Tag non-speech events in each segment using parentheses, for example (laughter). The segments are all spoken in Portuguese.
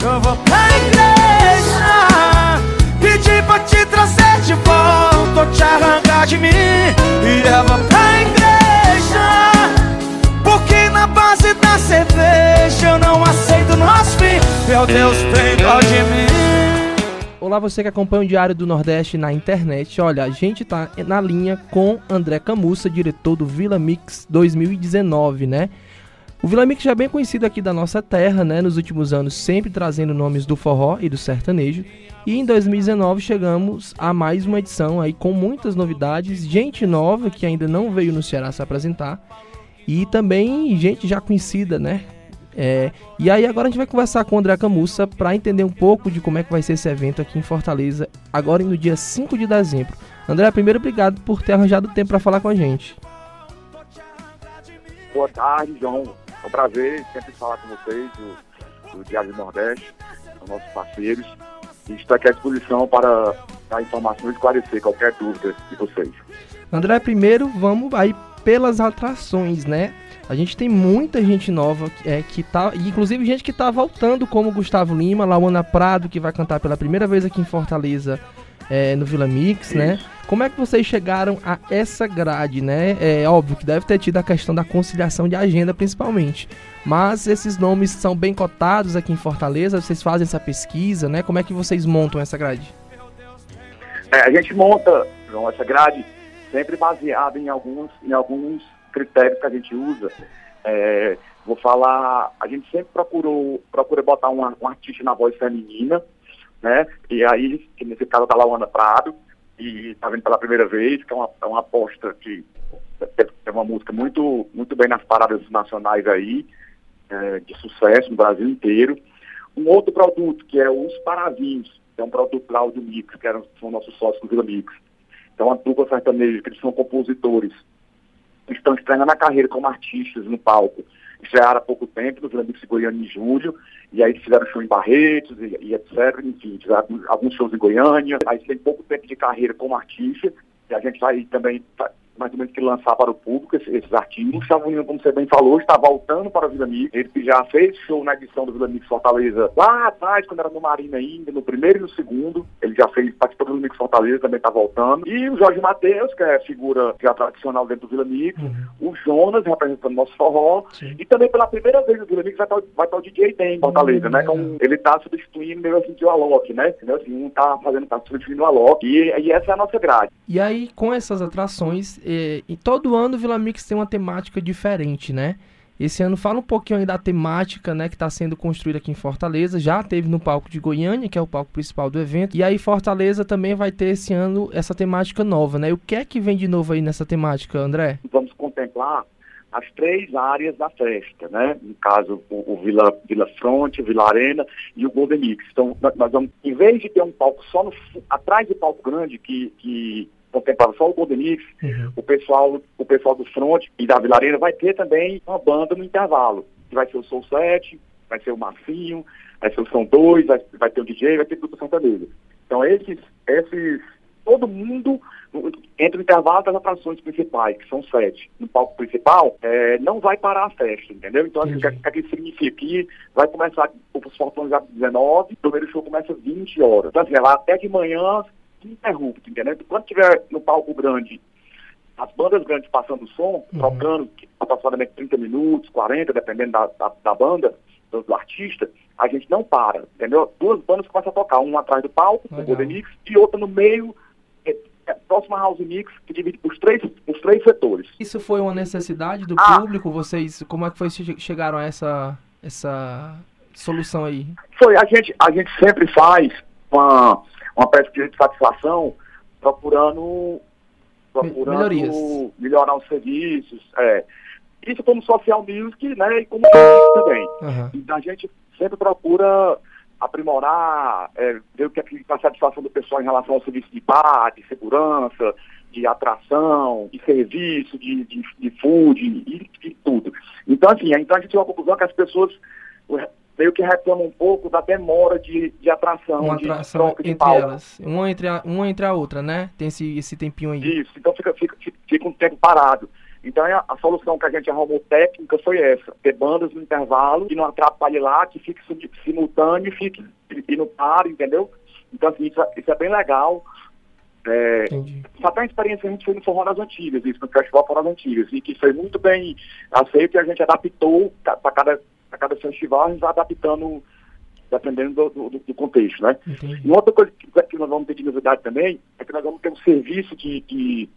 Eu vou pra igreja Pedir pra te trazer de volta Ou te arrancar de mim E eu vou pra igreja Porque na base da cerveja Eu não aceito nosso fim Meu Deus, tem dó de mim Olá, você que acompanha o Diário do Nordeste na internet. Olha, a gente tá na linha com André Camussa, diretor do Vila Mix 2019, né? O Vila Mix já é bem conhecido aqui da nossa terra, né? Nos últimos anos, sempre trazendo nomes do forró e do sertanejo. E em 2019 chegamos a mais uma edição aí com muitas novidades, gente nova que ainda não veio no Ceará se apresentar e também gente já conhecida, né? É, e aí agora a gente vai conversar com o André Camussa para entender um pouco de como é que vai ser esse evento aqui em Fortaleza, agora no dia 5 de dezembro. André, primeiro obrigado por ter arranjado tempo para falar com a gente. Boa tarde, João. É um prazer sempre falar com vocês do, do Diário do Nordeste, são nossos parceiros. E estou aqui à disposição para dar informação e esclarecer qualquer dúvida de vocês. André, primeiro vamos aí pelas atrações, né? A gente tem muita gente nova é, que tá. Inclusive gente que tá voltando, como Gustavo Lima, Laona Prado, que vai cantar pela primeira vez aqui em Fortaleza é, no Vila Mix, né? Como é que vocês chegaram a essa grade, né? É óbvio que deve ter tido a questão da conciliação de agenda, principalmente. Mas esses nomes são bem cotados aqui em Fortaleza, vocês fazem essa pesquisa, né? Como é que vocês montam essa grade? É, a gente monta, João, essa grade sempre baseada em alguns, em alguns critérios que a gente usa. É, vou falar, a gente sempre procurou, procura botar uma, um artista na voz feminina, né? E aí, que nesse caso tá lá o Ana Prado, e tá vendo pela primeira vez, que é uma, é uma aposta que é uma música muito, muito bem nas paradas nacionais aí, é, de sucesso no Brasil inteiro. Um outro produto, que é os Paravinhos, que é um produto do Mix, que eram, são nossos sócios do Vila Mix. Então, a dupla sertaneja, que eles são compositores, estão estreando a carreira como artistas no palco. Estrearam há pouco tempo, no Vila Mix Goiânia em julho, e aí fizeram show em Barretos e, e etc. Enfim, fizeram alguns shows em Goiânia. Aí tem pouco tempo de carreira como artista, e a gente vai também mais ou menos que lançar para o público esses, esses artigos. Gustavo Lima, como você bem falou, está voltando para o Vila Mix. Ele já fez show na edição do Vila Mix Fortaleza lá atrás, quando era no Marina ainda, no primeiro e no segundo. Ele já fez, participou do Vila Mix Fortaleza, também está voltando. E o Jorge Matheus, que é figura já tradicional dentro do Vila Mix. Uhum. O Jonas, representando nosso forró. Sim. E também pela primeira vez no Vila Mix vai estar, vai estar o DJ Tem, Fortaleza, uhum. né? Então, ele está substituindo meio assim o Alok, né? Entendeu? Assim, um está fazendo, tá substituindo o Alok. E, e essa é a nossa grade. E aí, com essas atrações, e, e todo ano o Vila Mix tem uma temática diferente, né? Esse ano fala um pouquinho aí da temática, né, que está sendo construída aqui em Fortaleza. Já teve no palco de Goiânia, que é o palco principal do evento. E aí Fortaleza também vai ter esse ano essa temática nova, né? O que é que vem de novo aí nessa temática, André? Vamos contemplar as três áreas da festa, né? No caso, o, o Vila, Vila Front, o Vila Arena e o Golden Mix. Então, nós vamos, em vez de ter um palco só no, atrás do palco grande, que, que contemplava só o Golden Mix, uhum. o pessoal, o pessoal do Front e da Vilareira vai ter também uma banda no intervalo, que vai ser o Soul 7, vai ser o Marcinho, vai ser o São 2, vai, vai ter o DJ, vai ter tudo Santaneira. Então esses, esses, todo mundo entre o intervalo das atrações principais, que são sete, no palco principal, é, não vai parar a festa, entendeu? Então, assim, o que, que, que significa? Que vai começar os portões às 19, o primeiro show começa às 20 horas. Então, assim, é lá até de manhã ininterrupto, entendeu? Quando tiver no palco grande, as bandas grandes passando o som, uhum. trocando aproximadamente 30 minutos, 40, dependendo da, da, da banda, do, do, artista, a gente não para, entendeu? Duas bandas começam a tocar, uma atrás do palco, com o Golden Mix, e outra no meio, é, é, próxima House Mix, que divide os três, os três setores. Isso foi uma necessidade do ah, público? Vocês, como é que foi chegaram a essa, essa solução aí? Foi, a gente, a gente sempre faz uma uma pesquisa de satisfação procurando, procurando Melhorias. melhorar os serviços. É. Isso como social music, né? E como também. Uhum. Então a gente sempre procura aprimorar, é, ver o que é que a satisfação do pessoal em relação ao serviço de bar, de segurança, de atração, de serviço, de, de, de food e de tudo. Então, assim, então a gente tem uma conclusão que as pessoas meio que reclama um pouco da demora de, de atração, uma de atração de entre elas, uma entre, a, uma entre a outra, né? Tem esse, esse tempinho aí. Isso, então fica, fica, fica um tempo parado. Então a, a, solução que a gente arrumou técnica foi essa, ter bandas no intervalo, que não atrapalhe lá, que fique simultâneo, fique e não pare, entendeu? Então assim, isso, isso é bem legal. É, só tem a experiência que a gente fez no Forró das Antigas, isso, no Festival Forró das Antigas, e que foi muito bem aceito e a gente adaptou para cada, cada festival, a gente vai adaptando dependendo do, do, do contexto, né? Entendi. E outra coisa que, nós vamos ter de novidade também é que nós vamos ter um serviço de, de,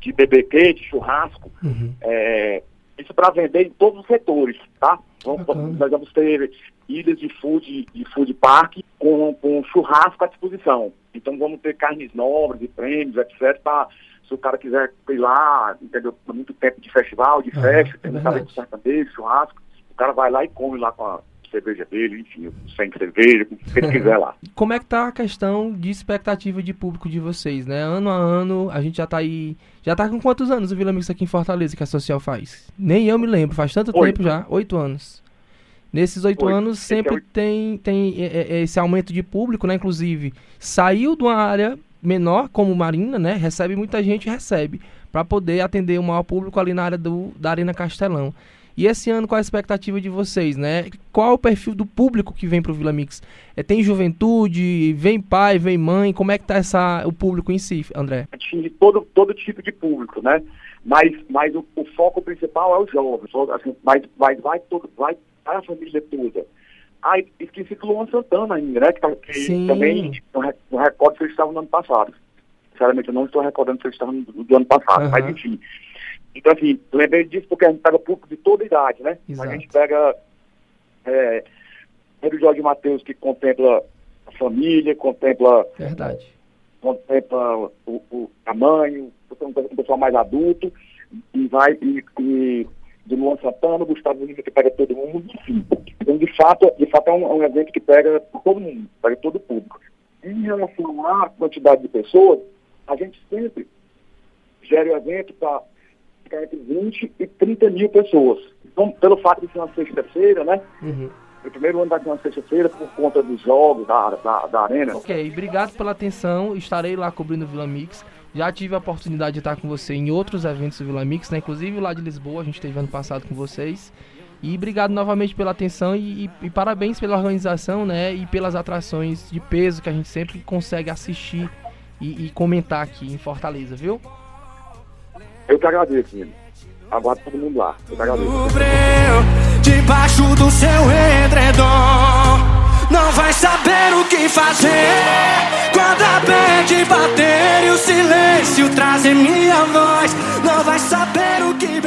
de BBQ, de churrasco, uhum. é, isso para vender em todos os setores, tá? Vamos, nós vamos ter ilhas de food, de food park com, com churrasco à disposição. Então vamos ter carnes nobres e prêmios, etc. Pra, se o cara quiser ir lá, entendeu? Muito tempo de festival, de festa, é tem um de sertanejo, churrasco, o cara vai lá e come lá com a cerveja dele, enfim, sem cerveja, o que ele quiser lá. (laughs) Como é que tá a questão de expectativa de público de vocês, né? Ano a ano, a gente já tá aí. Já tá com quantos anos o Vila Mix aqui em Fortaleza que a Social faz? Nem eu me lembro, faz tanto oito. tempo já, oito anos. Nesses oito anos sempre é tem, tem é, é, esse aumento de público, né? Inclusive, saiu de uma área menor, como Marina, né? Recebe muita gente, recebe, para poder atender o maior público ali na área do, da Arena Castelão. E esse ano, qual a expectativa de vocês, né? Qual o perfil do público que vem para o Vila Mix? É, tem juventude, vem pai, vem mãe? Como é que tá essa, o público em si, André? De todo, todo tipo de público, né? Mas, mas o, o foco principal é os jovens. Assim, mas, mas vai, todo, vai, a família toda. Ah, esqueci do Luan Santana ainda, né? Que, tá, que também no recorde que eles estavam no ano passado. Sinceramente, eu não estou recordando se eles estavam do, do ano passado, uhum. mas enfim. Então, assim, lembrei disso porque a gente pega público de toda idade, né? Exato. A gente pega é, o Jorge Matheus, que contempla a família, contempla. Verdade. Contempla o, o tamanho, um pessoal mais adulto, e vai, e, e do Luan Santana, Gustavo Lima, que pega todo mundo, enfim. Então, de fato, de fato é um, um evento que pega todo mundo, pega todo o público. Em relação à quantidade de pessoas, a gente sempre gera o evento para ficar entre 20 e 30 mil pessoas. Então, pelo fato de ser uma sexta-feira, né? Uhum. O primeiro ano vai ser uma sexta-feira por conta dos jogos da, da, da arena. Ok, obrigado pela atenção. Estarei lá cobrindo o Vila Mix. Já tive a oportunidade de estar com você em outros eventos do Vila Mix, né? Inclusive lá de Lisboa, a gente teve ano passado com vocês. E obrigado novamente pela atenção e, e, e, parabéns pela organização, né? E pelas atrações de peso que a gente sempre consegue assistir e, e comentar aqui em Fortaleza, viu? Eu que agradeço, menino. Aguardo todo mundo lá. Eu que agradeço. Debaixo do seu edredom Não vai saber o que fazer Quando a bad bater e o silêncio trazer minha voz Não vai saber o que